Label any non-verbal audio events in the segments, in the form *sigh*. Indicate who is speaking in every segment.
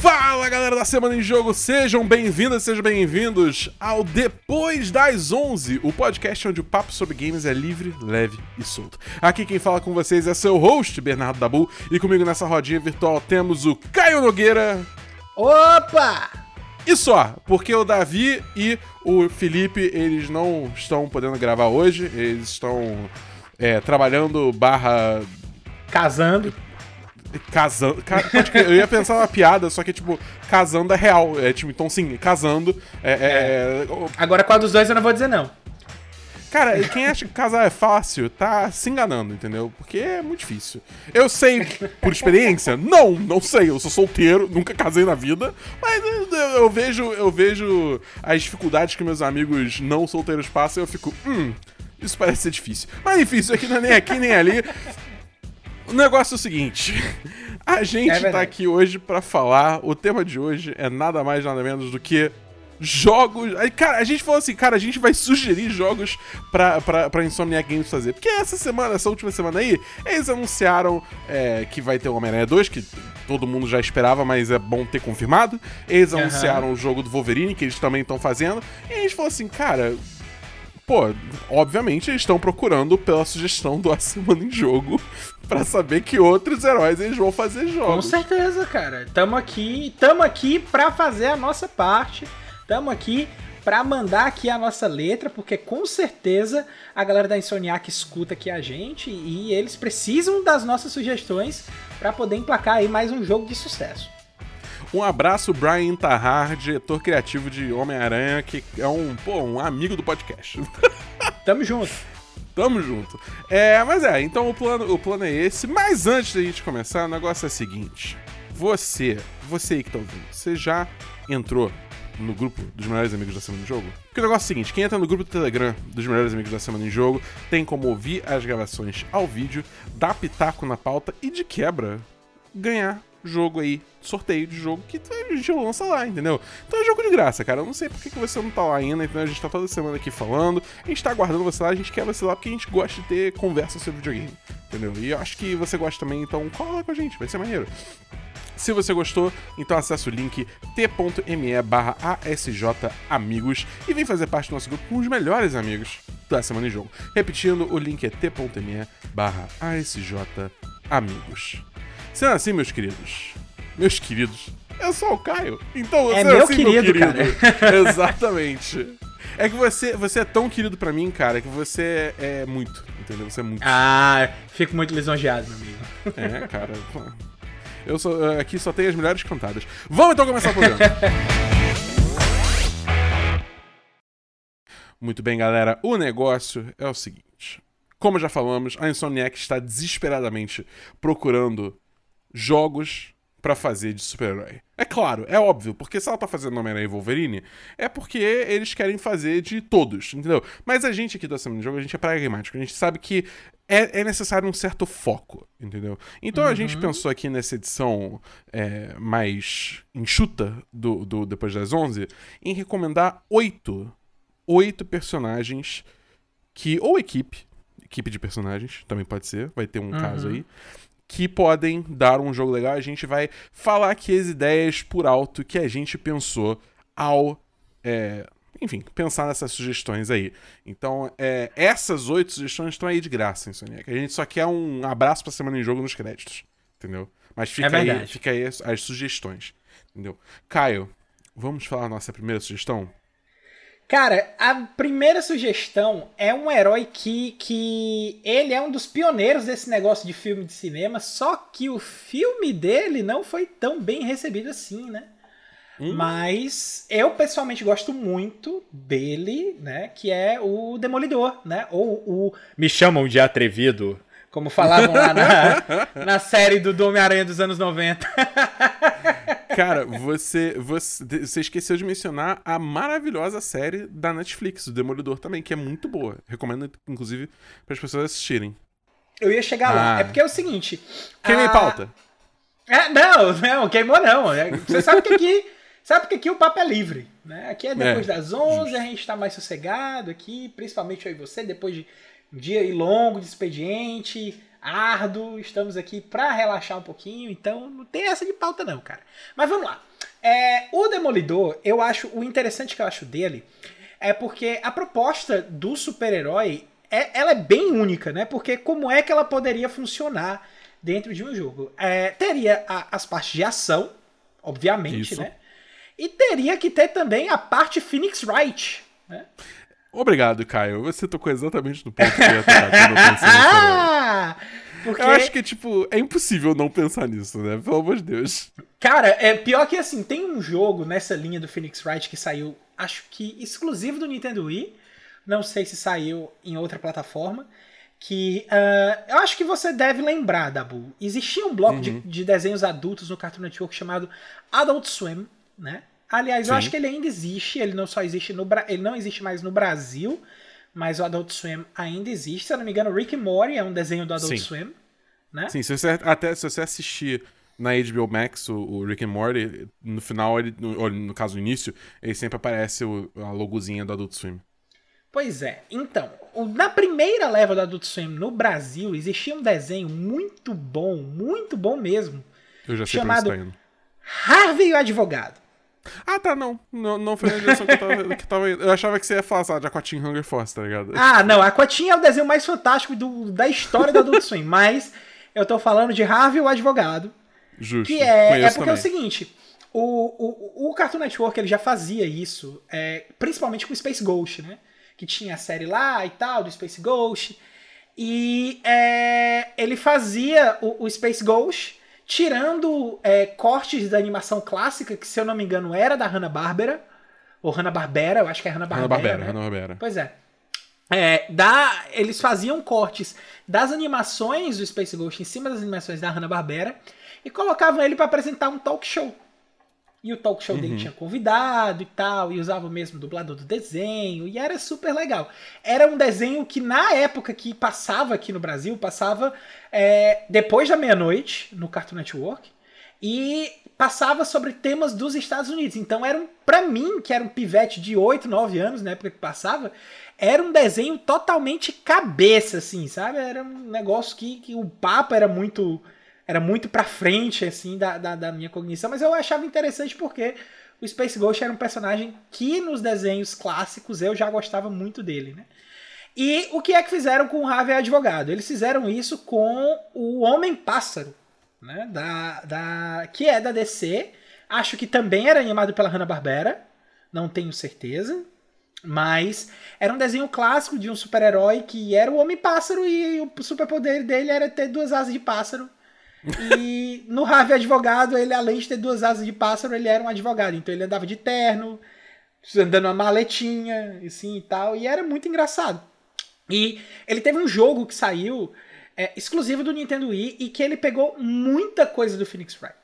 Speaker 1: Fala galera da Semana em Jogo, sejam bem-vindas, sejam bem-vindos ao Depois das 11, o podcast onde o papo sobre games é livre, leve e solto. Aqui quem fala com vocês é seu host, Bernardo Dabu, e comigo nessa rodinha virtual temos o Caio Nogueira.
Speaker 2: Opa!
Speaker 1: E só, porque o Davi e o Felipe, eles não estão podendo gravar hoje, eles estão é, trabalhando barra
Speaker 2: Casando.
Speaker 1: Casando. Eu ia pensar uma piada, só que, tipo, casando é real. É, tipo, então sim, casando. É, é- é-
Speaker 2: Agora qual dos dois eu não vou dizer não.
Speaker 1: Cara, quem acha que casar é fácil, tá se enganando, entendeu? Porque é muito difícil. Eu sei, por experiência? Não, não sei. Eu sou solteiro, nunca casei na vida. Mas eu, eu- vejo, eu vejo as dificuldades que meus amigos não solteiros passam e eu fico, hum, isso parece ser difícil. Mas enfim, isso aqui não é nem aqui nem ali. O negócio é o seguinte. A gente
Speaker 2: É
Speaker 1: tá aqui hoje pra falar. O tema de hoje é nada mais nada menos do que jogos. Aí, cara, a gente falou assim, cara, a gente vai sugerir jogos pra, pra, pra Insomniac Games fazer. Porque essa semana, essa última semana aí, eles anunciaram é, que vai ter o Homem-Aranha 2, que todo mundo já esperava, mas é bom ter confirmado. Eles
Speaker 2: Aham.
Speaker 1: anunciaram o jogo do Wolverine, que eles também estão fazendo. E a gente falou assim, cara, Pô, obviamente eles estão procurando pela sugestão do *laughs* A Semana em Jogo pra saber que outros heróis eles vão fazer
Speaker 2: Com
Speaker 1: jogos.
Speaker 2: certeza, cara. Tamo aqui, tamo aqui pra fazer a nossa parte. Tamo aqui pra mandar aqui a nossa letra, porque com certeza a galera da Insomniac escuta aqui a gente e eles precisam das nossas sugestões pra poder emplacar aí mais um jogo de sucesso.
Speaker 1: Um abraço, Brian Tahar, diretor criativo de Homem-Aranha, que é um, pô, um amigo do podcast. *laughs*
Speaker 2: Tamo junto.
Speaker 1: Tamo junto. É, mas é, então o plano, o plano é esse. Mas antes da gente começar, o negócio é o seguinte. Você, você aí que tá ouvindo, você já entrou no grupo dos melhores amigos da Semana em Jogo? Porque o negócio é o seguinte, quem entra no grupo do Telegram dos melhores amigos da Semana em Jogo tem como ouvir as gravações ao vídeo, dar pitaco na pauta e de quebra ganhar jogo aí, sorteio de jogo que a gente lança lá, entendeu? Então é jogo de graça, cara. Eu não sei por que você não tá lá ainda, então a gente tá toda semana aqui falando, a gente tá aguardando você lá, a gente quer você lá porque a gente gosta de ter conversa sobre videogame, entendeu? E eu acho que você gosta também, então cola lá com a gente, vai ser maneiro. Se você gostou, então acessa o link t.me barra asjamigos e vem fazer parte do nosso grupo com os melhores amigos da Semana em Jogo. Repetindo, o link é t.me barra asjamigos. Sendo assim, meus queridos, meus queridos, eu sou o Caio, então você
Speaker 2: É
Speaker 1: é
Speaker 2: meu
Speaker 1: assim,
Speaker 2: querido, *laughs*
Speaker 1: Exatamente. É que você, você é tão querido pra mim, cara, que você é muito, entendeu? Você é muito.
Speaker 2: Ah, fico muito lisonjeado, meu amigo.
Speaker 1: É, cara. Eu sou, aqui só tem as melhores cantadas. Vamos então começar o programa. *laughs* Muito bem, galera. O negócio é o seguinte. Como já falamos, a Insomniac está desesperadamente procurando jogos pra fazer de super-herói. É claro, é óbvio, porque se ela tá fazendo Homem-Aranha e Wolverine, é porque eles querem fazer de todos, entendeu? Mas a gente aqui da Semana de Jogo, a gente é pragmático, a gente sabe que é, é necessário um certo foco, entendeu? Então a gente pensou aqui nessa edição é, mais enxuta do, do Depois das 11 em recomendar oito, oito personagens que, ou equipe, equipe de personagens, também pode ser, vai ter um caso aí, que podem dar um jogo legal. A gente vai falar aqui as ideias por alto que a gente pensou ao. é, enfim, pensar nessas sugestões aí. Então, é, essas oito sugestões estão aí de graça, Insomniac. A gente só quer um abraço pra semana em jogo nos créditos. Entendeu? Mas fica,
Speaker 2: É
Speaker 1: aí, fica aí as, as sugestões. Entendeu? Caio, vamos falar a nossa primeira sugestão?
Speaker 2: Cara, a primeira sugestão é um herói que, que ele é um dos pioneiros desse negócio de filme de cinema, só que o filme dele não foi tão bem recebido assim, né?
Speaker 1: Hum.
Speaker 2: Mas eu pessoalmente gosto muito dele, né? Que é o Demolidor, né? Ou o Me chamam de atrevido, como falavam lá na, *laughs* na série do Homem-Aranha dos anos 90. *laughs*
Speaker 1: Cara, você, você, você esqueceu de mencionar a maravilhosa série da Netflix, o Demolidor também, que é muito boa. Recomendo, inclusive, para as pessoas assistirem.
Speaker 2: Eu ia chegar lá.
Speaker 1: Ah.
Speaker 2: É porque é o seguinte.
Speaker 1: Queimei
Speaker 2: a-
Speaker 1: pauta.
Speaker 2: É, não, não, queimou não. É, Você sabe que aqui Sabe porque aqui o papo é livre, né? Aqui é depois é, das 11, justo. a gente tá mais sossegado aqui, principalmente eu e você, depois de um dia longo de expediente, árduo, estamos aqui para relaxar um pouquinho, então não tem essa de pauta não, cara. Mas vamos lá. É, o Demolidor, eu acho, o interessante que eu acho dele é porque a proposta do super-herói é, ela é bem única, né? Porque como é que ela poderia funcionar dentro de um jogo? É, teria a, as partes de ação, obviamente, Isso. né? E teria que ter também a parte Phoenix Wright, né?
Speaker 1: Obrigado, Caio. Você tocou exatamente no ponto que eu ia tocar quando eu pensei ah, porque... Eu acho que, tipo, é impossível não pensar nisso, né? Pelo amor de Deus.
Speaker 2: Cara, é pior que assim, tem um jogo nessa linha do Phoenix Wright que saiu, acho que exclusivo do Nintendo Wii. Não sei se saiu em outra plataforma. Que uh, eu acho que você deve lembrar, Dabu. Existia um bloco uhum. de, de, desenhos adultos no Cartoon Network chamado Adult Swim, né? Aliás, Sim. eu acho que ele ainda existe. Ele não só existe no ele não existe mais no Brasil, mas o Adult Swim ainda existe. Se eu não me engano, Rick and Morty é um desenho do Adult Sim. Swim, né?
Speaker 1: Sim, se você, até se você assistir na HBO Max, o, o, Rick and Morty, no final, ele, no, no caso, no início, ele sempre aparece o, a logozinha do Adult Swim.
Speaker 2: Pois é. Então, na primeira leva do Adult Swim no Brasil, existia um desenho muito bom, muito bom mesmo.
Speaker 1: Eu já sei chamado tá indo.
Speaker 2: Harvey o Advogado.
Speaker 1: Ah, tá, não. Não, não foi a direção que eu tava, que tava indo. Eu achava que você ia falar, sabe, de Aquatinha Hunger Force, tá ligado?
Speaker 2: Ah, não. Aquatinha é o desenho mais fantástico do, da história do Adult Swim, mas eu tô falando de Harvey o Advogado,
Speaker 1: Justo.
Speaker 2: Que é, é porque também. é o seguinte, o, o, o Cartoon Network ele já fazia isso, é, principalmente com o Space Ghost, né? Que tinha a série lá e tal, do Space Ghost. E é, ele fazia o, o, Space Ghost tirando é, cortes da animação clássica, que se eu não me engano era da Hanna-Barbera, ou Hanna-Barbera, eu acho que é Hanna-Barbera. Hanna-Barbera, né?
Speaker 1: Hanna-Barbera.
Speaker 2: Pois é. É, da, eles faziam cortes das animações do Space Ghost em cima das animações da Hanna-Barbera e colocavam ele para apresentar um talk show. E o talk show uhum. dele tinha convidado e tal, e usava o mesmo dublador do desenho, e era super legal. Era um desenho que, na época que passava aqui no Brasil, passava é, depois da meia-noite no Cartoon Network, e passava sobre temas dos Estados Unidos. Então, era um, pra mim, que era um pivete de 8, 9 anos na época que passava, era um desenho totalmente cabeça, assim, sabe? Era um negócio que, que o papo era muito era muito pra frente, assim, da, da, da, minha cognição, mas eu achava interessante porque o Space Ghost era um personagem que nos desenhos clássicos eu já gostava muito dele, né? E o que é que fizeram com o Harvey Advogado? Eles fizeram isso com o Homem-Pássaro, né? Da, da, que é da DC. Acho que também era animado pela Hanna-Barbera, não tenho certeza. Mas era um desenho clássico de um super-herói que era o Homem-Pássaro e o superpoder dele era ter duas asas de pássaro e no Harvey Advogado, ele, além de ter duas asas de pássaro, ele era um advogado. Então ele andava de terno, andando uma maletinha, assim e tal. E era muito engraçado. E ele teve um jogo que saiu é, exclusivo do Nintendo Wii e que ele pegou muita coisa do Phoenix Wright.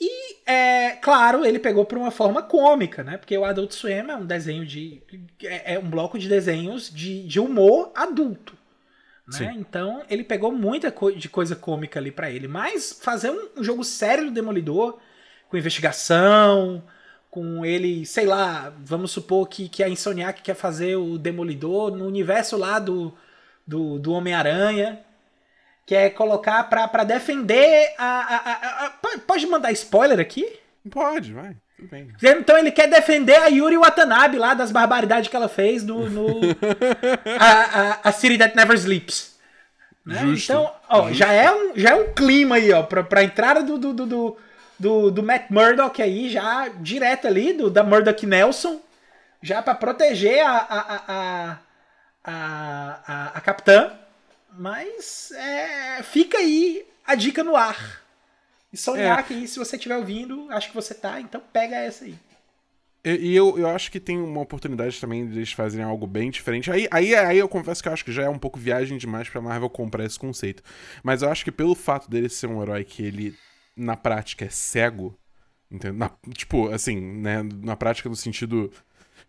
Speaker 2: E, é, claro, ele pegou por uma forma cômica, né? Porque o Adult Swim é um desenho de. É, é um bloco de desenhos de, de humor adulto. Né? Então ele pegou muita co de coisa cômica ali para ele. Mas fazer um, um, jogo sério do Demolidor, com investigação, com ele, sei lá, vamos supor que, que a Insomniac quer fazer o Demolidor no universo lá do, do, do Homem-Aranha. Quer colocar pra, pra defender a, a, a, a. Pode mandar spoiler aqui?
Speaker 1: Pode, vai.
Speaker 2: Então ele quer defender a Yuri Watanabe lá das barbaridades que ela fez no. no *laughs* a, a, a City That Never Sleeps. Né? Justo, então, ó, justo. Já, é um, já é um clima aí, ó, pra, pra entrada do, do, do, do, do Matt Murdock aí, já direto ali, do, da Murdock Nelson, já para proteger a, a, a, a, a, a capitã. Mas é, fica aí a dica no ar. E sonhar é. que se você estiver ouvindo, acho que você tá, então pega essa aí.
Speaker 1: E, eu, eu acho que tem uma oportunidade também de eles fazerem algo bem diferente. Aí, aí, aí eu confesso que eu acho que já é um pouco viagem demais pra Marvel comprar esse conceito. Mas eu acho que pelo fato dele ser um herói que ele, na prática, é cego. Na, tipo, assim, né? Na prática, no sentido.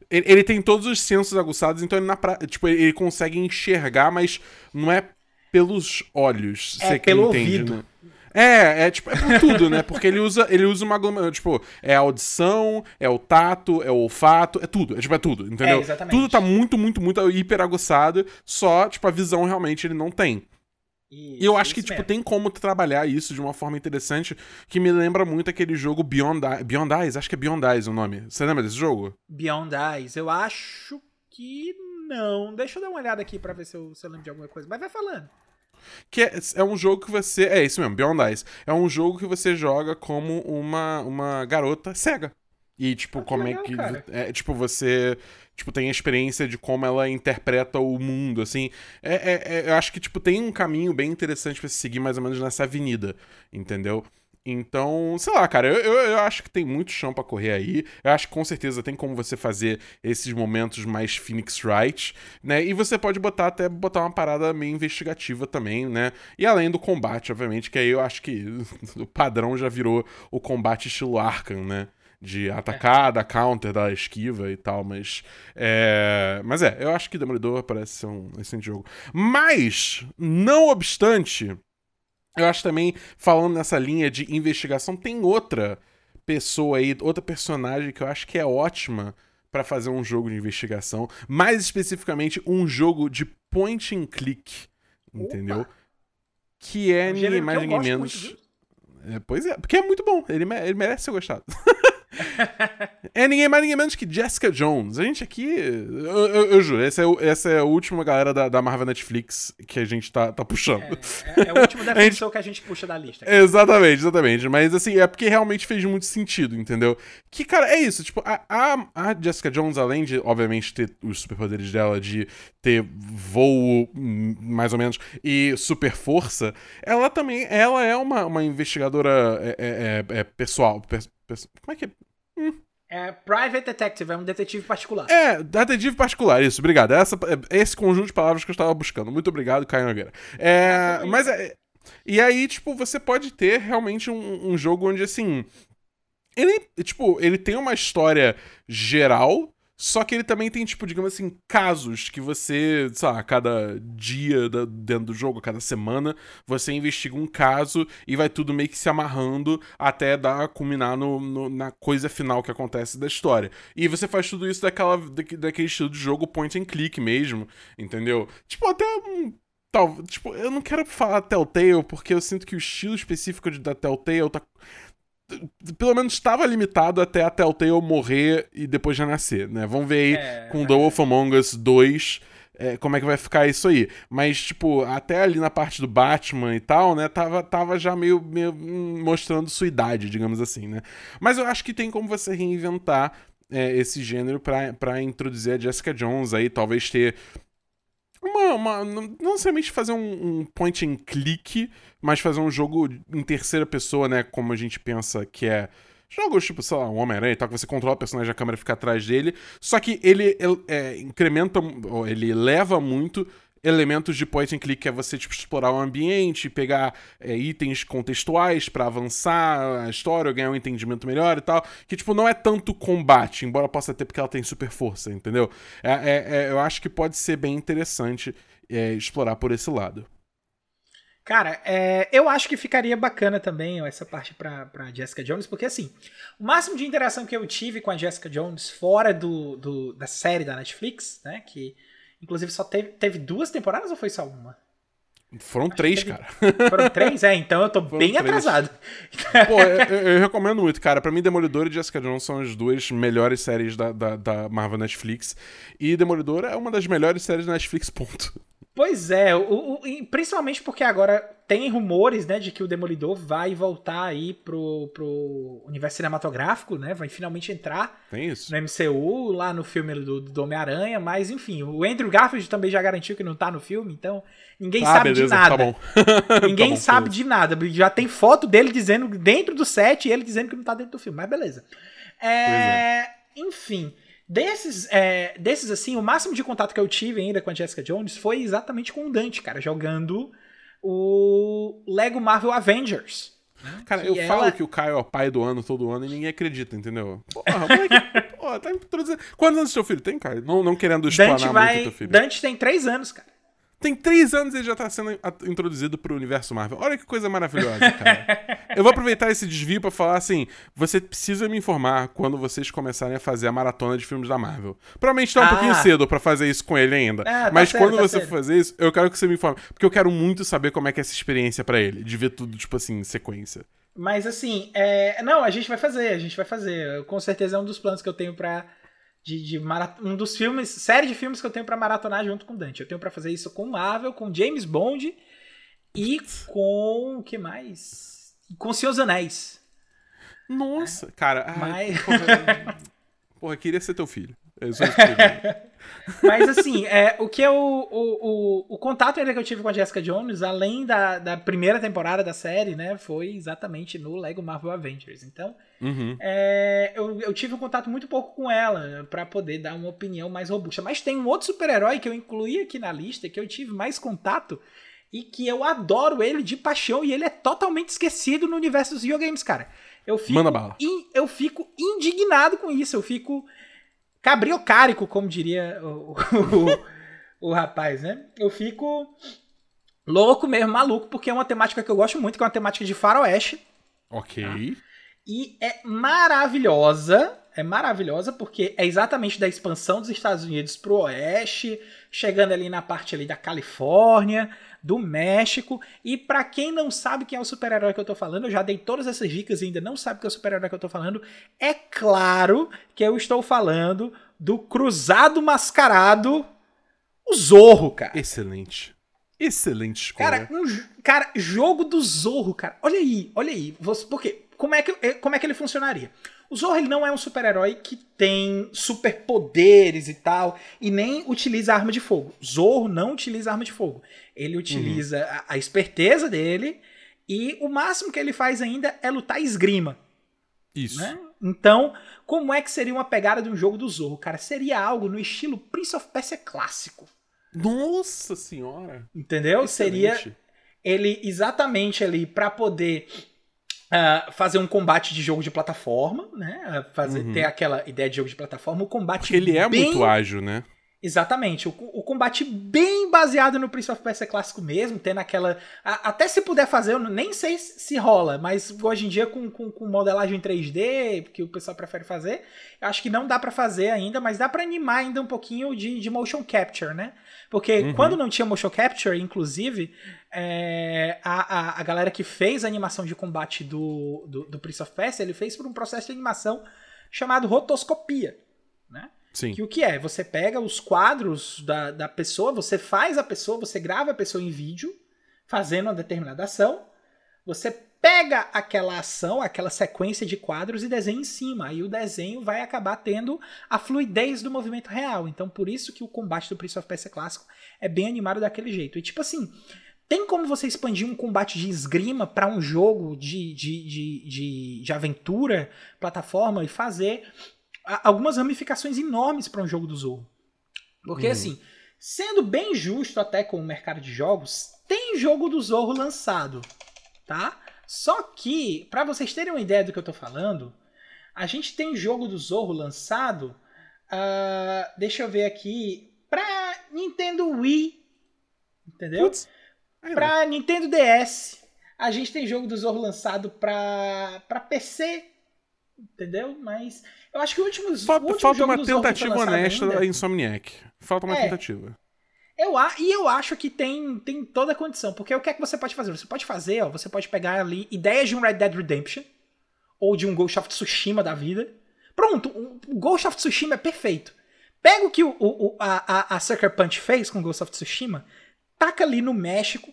Speaker 1: Ele, ele, tem todos os sensos aguçados, então ele, na pra, tipo, ele consegue enxergar, mas não é pelos olhos.
Speaker 2: É pelo entende, ouvido.
Speaker 1: Né? É, é tipo, é por tudo, né? Porque ele usa, ele usa uma aglomeração, tipo, é a audição, é o tato, é o olfato, é tudo, é tipo, é tudo, entendeu?
Speaker 2: É, exatamente.
Speaker 1: Tudo tá muito, muito, muito hiper aguçado, só, tipo, a visão realmente ele não tem. E eu acho que, tipo, mesmo. tem como trabalhar isso de uma forma interessante que me lembra muito aquele jogo Beyond, Beyond Eyes, acho que é Beyond Eyes o nome. Você lembra desse jogo?
Speaker 2: Beyond Eyes, eu acho que não. Deixa eu dar uma olhada aqui pra ver se eu, se eu lembro de alguma coisa. Mas vai falando.
Speaker 1: Que é, é, um jogo que você. É isso mesmo, Beyond Eyes. É um jogo que você joga como uma, uma garota cega. E, tipo, ah, como legal, é que. É, tipo, você. Tipo, tem a experiência de como ela interpreta o mundo, assim. É, é, é eu acho que, tipo, tem um caminho bem interessante para se seguir mais ou menos nessa avenida, entendeu? Então, sei lá, cara, eu, eu, eu, acho que tem muito chão para correr aí. Eu acho que com certeza tem como você fazer esses momentos mais Phoenix Wright, né? E você pode botar até botar uma parada meio investigativa também, né? E além do combate, obviamente, que aí eu acho que *laughs* o padrão já virou o combate estilo Arkham, né? de atacar, da counter, da esquiva e tal, mas é, mas é, eu acho que Demolidor parece ser um excelente jogo. Mas, não obstante, eu acho também, falando nessa linha de investigação, tem outra pessoa aí, outra personagem que eu acho que é ótima para fazer um jogo de investigação, mais especificamente um jogo de point and click, entendeu? Opa. Que é, é ninguém mais ninguém menos. É, pois é, porque é muito bom, ele, ele merece ser gostado. *laughs* é ninguém mais, ninguém menos que Jessica Jones. A gente aqui. Eu, eu, eu juro, essa é, essa é a última galera da, da Marvel Netflix que a gente tá, tá puxando.
Speaker 2: É, é, é o último *laughs* defensor gente... que a gente puxa da lista.
Speaker 1: Exatamente, exatamente. Mas assim, é porque realmente fez muito sentido, entendeu? Que, cara, é isso. Tipo, a, a, a Jessica Jones, além de, obviamente, ter os superpoderes dela de ter voo, hum, mais ou menos, e super força, ela também ela é uma, uma investigadora é, é, é, é pessoal. Como é que é?
Speaker 2: É Private Detective, é um detetive particular.
Speaker 1: É, detetive particular, isso, obrigado. Essa, é esse conjunto de palavras que eu estava buscando. Muito obrigado, Caio Nogueira. É, mas é. E aí, tipo, você pode ter realmente um, um jogo onde, assim. Ele, tipo, ele tem uma história geral, só que ele também tem, tipo, digamos assim, casos que você, sei lá, a cada dia da, dentro do jogo, a cada semana, você investiga um caso e vai tudo meio que se amarrando até dar, culminar no, no na coisa final que acontece da história. E você faz tudo isso daquela, daquele estilo de jogo point and click mesmo, entendeu? Tipo, até um Tal, tipo, eu não quero falar Telltale, porque eu sinto que o estilo específico de, da Telltale tá, pelo menos estava limitado até a Telltale morrer e depois já nascer, né? Vamos ver aí é, com The Wolf Among Us 2 é, como é que vai ficar isso aí. Mas, tipo, até ali na parte do Batman e tal, né? Tava, tava já meio, meio hum, mostrando sua idade, digamos assim, né? Mas eu acho que tem como você reinventar é, esse gênero para introduzir a Jessica Jones aí, talvez ter uma, uma, não necessariamente fazer um, um, point and click, mas fazer um jogo em terceira pessoa, né? Como a gente pensa que é. Jogos tipo, sei lá, um Homem-Aranha e tal, que você controla o personagem, a câmera fica atrás dele. Só que ele, ele é, incrementa, ele leva muito elementos de point and click, que é você tipo, explorar o ambiente, pegar é, itens contextuais para avançar a história, ganhar um entendimento melhor e tal. Que, tipo, não é tanto combate, embora possa ter porque ela tem super força, entendeu? É, é, é eu acho que pode ser bem interessante é, explorar por esse lado.
Speaker 2: Cara, é, eu acho que ficaria bacana também essa parte pra, Jessica Jones, porque assim, o máximo de interação que eu tive com a Jessica Jones fora do, do da série da Netflix, né, que Inclusive, só teve, teve duas temporadas ou foi só uma?
Speaker 1: Foram Acho três,
Speaker 2: teve...
Speaker 1: cara.
Speaker 2: Foram três? É, então eu tô Foram bem três. atrasado.
Speaker 1: Pô, eu, eu, recomendo muito, cara. Pra mim, Demolidor e Jessica Jones são as duas melhores séries da, da, da Marvel Netflix. E Demolidor é uma das melhores séries da Netflix, ponto.
Speaker 2: Pois é, o, o, principalmente porque agora tem rumores, né, de que o Demolidor vai voltar aí pro, pro universo cinematográfico, né, vai finalmente entrar no MCU, lá no filme do, do Homem-Aranha, mas enfim, o Andrew Garfield também já garantiu que não tá no filme, então ninguém ah, sabe beleza, de nada. *laughs* Tá bom. ninguém tá bom, sabe beleza. de nada, já tem foto dele dizendo dentro do set e ele dizendo que não tá dentro do filme, mas beleza. É, é. Enfim... Desses, é, desses, assim, o máximo de contato que eu tive ainda com a Jessica Jones foi exatamente com o Dante, cara, jogando o Lego Marvel Avengers.
Speaker 1: Né? Cara, eu ela... falo que o Caio é o pai do ano todo ano e ninguém acredita, entendeu? Porra, moleque, *laughs* porra, tá introduzindo. Quantos anos seu filho tem, Caio? Não, não querendo explanar
Speaker 2: vai...
Speaker 1: muito teu filho.
Speaker 2: Dante tem três anos, cara.
Speaker 1: Tem três anos ele já tá sendo introduzido pro universo Marvel. Olha que coisa maravilhosa, cara. eu vou aproveitar esse desvio para falar assim: você precisa me informar quando vocês começarem a fazer a maratona de filmes da Marvel. Provavelmente tá um ah. pouquinho cedo para fazer isso com ele ainda. Ah, tá mas quando tá você for fazer isso, eu quero que você me informe. Porque eu quero muito saber como é que é essa experiência para ele, de ver tudo, tipo assim, em sequência.
Speaker 2: Mas assim, é... não, a gente vai fazer, a gente vai fazer. Com certeza é um dos planos que eu tenho para de, de marat... um dos filmes, série de filmes que eu tenho para maratonar junto com Dante. Eu tenho para fazer isso com Marvel, com James Bond e com o que mais? Com dos Anéis.
Speaker 1: Nossa, cara,
Speaker 2: Mas...
Speaker 1: ai, porra, *laughs* porra, queria ser teu filho. É *laughs*
Speaker 2: Mas assim, é, o que o, o, o, o contato ainda que eu tive com a Jessica Jones, além da, da primeira temporada da série, né, foi exatamente no Lego Marvel Avengers. Então,
Speaker 1: uhum.
Speaker 2: é, eu, eu tive um contato muito pouco com ela para poder dar uma opinião mais robusta. Mas tem um outro super-herói que eu incluí aqui na lista, que eu tive mais contato e que eu adoro ele de paixão e ele é totalmente esquecido no universo dos videogames, cara. Eu fico,
Speaker 1: Manda bala.
Speaker 2: In, eu fico indignado com isso. Eu fico cabriocárico, como diria o, o, o, rapaz, né? Eu fico louco mesmo, maluco, porque é uma temática que eu gosto muito, que é uma temática de faroeste.
Speaker 1: Ok. Tá?
Speaker 2: E é maravilhosa, é maravilhosa porque é exatamente da expansão dos Estados Unidos pro oeste, chegando ali na parte ali da Califórnia, do México. E para quem não sabe quem é o super-herói que eu tô falando, eu já dei todas essas dicas e ainda não sabe quem é o super-herói que eu tô falando. É claro que eu estou falando do Cruzado Mascarado, o Zorro, cara.
Speaker 1: Excelente. Excelente escolha.
Speaker 2: Cara, um, cara, jogo do Zorro, cara. Olha aí, olha aí. Você, por quê? Como é que, como é que ele funcionaria? O Zorro ele não é um super-herói que tem superpoderes e tal, e nem utiliza arma de fogo. Zorro não utiliza arma de fogo. Ele utiliza uhum. a, a, esperteza dele e o máximo que ele faz ainda é lutar esgrima.
Speaker 1: Isso.
Speaker 2: Né? Então, como é que seria uma pegada de um jogo do Zorro? Cara, seria algo no estilo Prince of Persia clássico.
Speaker 1: Nossa senhora!
Speaker 2: Entendeu? Excelente. Seria ele exatamente ali para poder Uh, fazer um combate de jogo de plataforma, né? Fazer, uhum. Ter aquela ideia de jogo de plataforma, o combate.
Speaker 1: Porque ele é bem... muito ágil, né?
Speaker 2: Exatamente. O, o, combate bem baseado no Prince of Persia clássico mesmo, tendo aquela. A, até se puder fazer, eu nem sei se rola, mas hoje em dia com, com, com modelagem 3D, que o pessoal prefere fazer, acho que não dá para fazer ainda, mas dá para animar ainda um pouquinho de, de motion capture, né? Porque uhum. quando não tinha motion capture, inclusive, é, a, a, a, galera que fez a animação de combate do, do, do Prince of Persia, ele fez por um processo de animação chamado rotoscopia, né?
Speaker 1: Sim.
Speaker 2: Que o que é? Você pega os quadros da, da pessoa, você faz a pessoa, você grava a pessoa em vídeo, fazendo uma determinada ação, você pega aquela ação, aquela sequência de quadros e desenha em cima. Aí o desenho vai acabar tendo a fluidez do movimento real. Então, por isso que o combate do Prince of Persia clássico é bem animado daquele jeito. E tipo assim, tem como você expandir um combate de esgrima para um jogo de, de, de, de, de aventura, plataforma, e fazer algumas ramificações enormes para um jogo do Zorro. Porque, uhum. assim, sendo bem justo até com o mercado de jogos, tem jogo do Zorro lançado, tá? Só que, para vocês terem uma ideia do que eu tô falando, a gente tem jogo do Zorro lançado, uh, deixa eu ver aqui, pra Nintendo Wii, entendeu? Putz, pra Nintendo DS. A gente tem jogo do Zorro lançado pra, pra PC, entendeu? Mas eu acho que o último,
Speaker 1: falta,
Speaker 2: o último
Speaker 1: falta uma tentativa honesta da Insomniac. Falta uma é, tentativa.
Speaker 2: Eu, e eu acho que tem, tem toda a condição, porque o que é que você pode fazer? Você pode fazer, ó, você pode pegar ali ideias de um Red Dead Redemption ou de um Ghost of Tsushima da vida. Pronto, o Ghost of Tsushima é perfeito. Pega o que o, o, a, a, a Sucker Punch fez com Ghost of Tsushima, taca ali no México,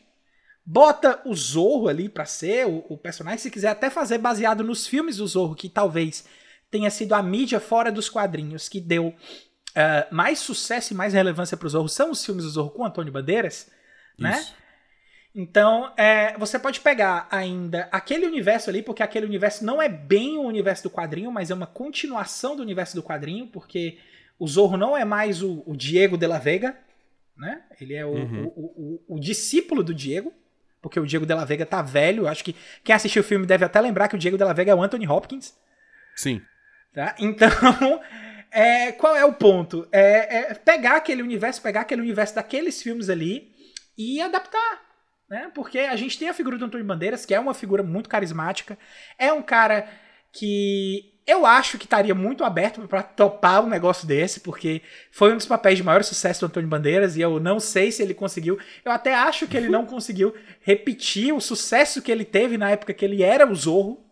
Speaker 2: bota o Zorro ali pra ser o, o personagem, se quiser até fazer baseado nos filmes do Zorro, que talvez tenha sido a mídia fora dos quadrinhos que deu uh, mais sucesso e mais relevância para o Zorro, são os filmes do Zorro com Antônio Bandeiras, né? Isso. Então, é, você pode pegar ainda aquele universo ali, porque aquele universo não é bem o universo do quadrinho, mas é uma continuação do universo do quadrinho, porque o Zorro não é mais o, o Diego de la Vega, né? Ele é o, uhum. o, o, discípulo do Diego, porque o Diego de la Vega tá velho. Acho que quem assistiu o filme deve até lembrar que o Diego de la Vega é o Anthony Hopkins.
Speaker 1: Sim.
Speaker 2: Tá? Então, *laughs* é, qual é o ponto? É, é, pegar aquele universo, pegar aquele universo daqueles filmes ali e adaptar. Né? Porque a gente tem a figura do Antônio Bandeiras, que é uma figura muito carismática, é um cara que eu acho que estaria muito aberto para topar um negócio desse, porque foi um dos papéis de maior sucesso do Antônio Bandeiras e eu não sei se ele conseguiu. Eu até acho que ele não *laughs* conseguiu repetir o sucesso que ele teve na época que ele era o Zorro.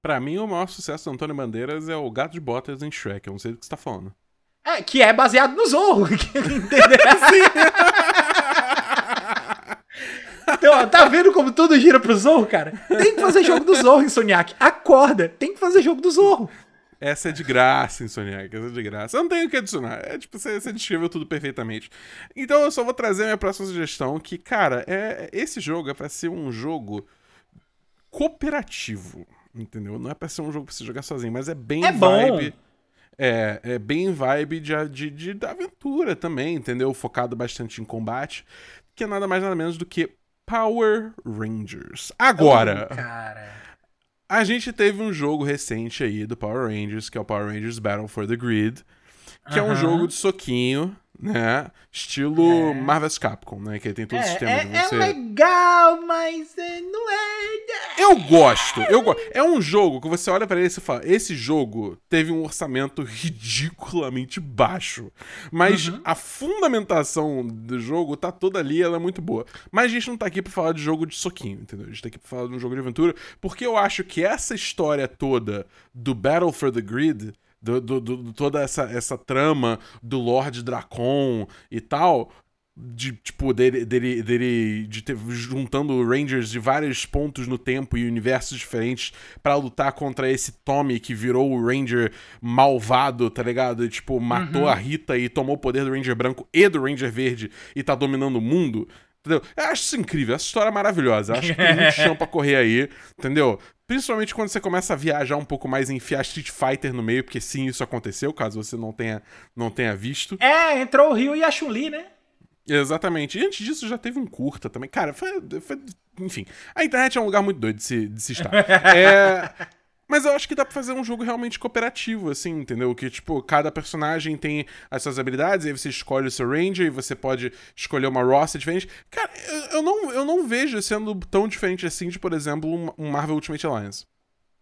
Speaker 1: Pra mim, o maior sucesso do Antônio Bandeiras é o Gato de Botas em Shrek. Eu não sei do que você tá falando.
Speaker 2: É, que é baseado no Zorro. *laughs* Entendeu? *laughs* Então, ó, tá vendo como tudo gira pro Zorro, cara? Tem que fazer jogo do Zorro, Insomniac. Acorda, tem que fazer jogo do Zorro.
Speaker 1: Essa é de graça, Insomniac, essa é de graça. Eu não tenho o que adicionar. É tipo, você, você descreveu tudo perfeitamente. Então eu só vou trazer a minha próxima sugestão, que, cara, é, esse jogo é pra ser um jogo cooperativo, entendeu? Não é pra ser um jogo pra você jogar sozinho, mas é bem
Speaker 2: É
Speaker 1: vibe...
Speaker 2: bom.
Speaker 1: É, é bem vibe de, de, de, de aventura também, entendeu? Focado bastante em combate, que é nada mais nada menos do que Power Rangers. Agora,
Speaker 2: Oh, cara.
Speaker 1: a gente teve um jogo recente aí do Power Rangers, que é o Power Rangers Battle for the Grid, que é um jogo de soquinho, né? Estilo
Speaker 2: É.
Speaker 1: Marvel's Capcom, né? Que tem todo o
Speaker 2: É,
Speaker 1: sistema
Speaker 2: é,
Speaker 1: de
Speaker 2: é
Speaker 1: você...
Speaker 2: legal, mas é, não é.
Speaker 1: Eu gosto, eu gosto. É um jogo que você olha pra ele e você fala: esse jogo teve um orçamento *laughs* ridiculamente baixo. Mas
Speaker 2: Uhum.
Speaker 1: a fundamentação do jogo tá toda ali, ela é muito boa. Mas a gente não tá aqui pra falar de jogo de soquinho, entendeu? A gente tá aqui pra falar de um jogo de aventura, porque eu acho que essa história toda do Battle for the Grid. Do, do- do- toda essa, essa trama do Lord Dracon e tal, de tipo dele, dele, dele de ter, juntando Rangers de vários pontos no tempo e universos diferentes pra lutar contra esse Tommy que virou o Ranger malvado, tá ligado? E, tipo, matou a Rita e tomou o poder do Ranger branco e do Ranger verde e tá dominando o mundo. Entendeu? Eu acho isso incrível, essa história é maravilhosa. Eu acho que tem muito *laughs* chão pra correr aí, entendeu? Principalmente quando você começa a viajar um pouco mais em enfiar Street Fighter no meio, porque sim, isso aconteceu, caso você não tenha, não tenha visto.
Speaker 2: É, entrou o Rio e a Chun-Li, né?
Speaker 1: Exatamente. E antes disso já teve um curta também. Cara, foi. foi- enfim. A internet é um lugar muito doido de se, de se estar. *laughs* É, Mas eu acho que dá pra fazer um jogo realmente cooperativo, assim, entendeu? Que, tipo, cada personagem tem as suas habilidades, aí você escolhe o seu Ranger e você pode escolher uma roster diferente. Cara, eu, eu não, eu não vejo sendo tão diferente assim de, por exemplo, um- um Marvel Ultimate Alliance.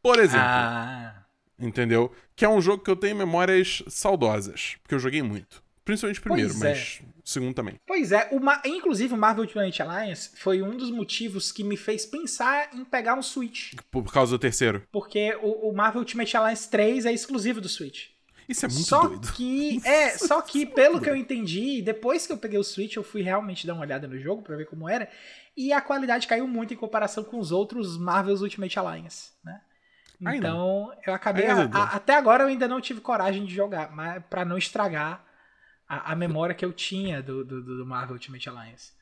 Speaker 1: Por exemplo.
Speaker 2: Ah.
Speaker 1: Entendeu? Que é um jogo que eu tenho memórias saudosas. Porque eu joguei muito. Principalmente o primeiro,
Speaker 2: Pois é.
Speaker 1: mas o segundo também.
Speaker 2: Pois é, inclusive o Marvel Ultimate Alliance foi um dos motivos que me fez pensar em pegar um Switch.
Speaker 1: Por causa do terceiro.
Speaker 2: Porque o, o Marvel Ultimate Alliance 3 é exclusivo do Switch.
Speaker 1: Isso é muito
Speaker 2: só
Speaker 1: doido.
Speaker 2: que, *laughs* é, só que pelo que eu entendi, depois que eu peguei o Switch, eu fui realmente dar uma olhada no jogo pra ver como era, e a qualidade caiu muito em comparação com os outros Marvel's Ultimate Alliance, né? Então, eu acabei. A- a- até agora eu ainda não tive coragem de jogar, mas para não estragar a, a memória que eu tinha do, do, do Marvel Ultimate Alliance.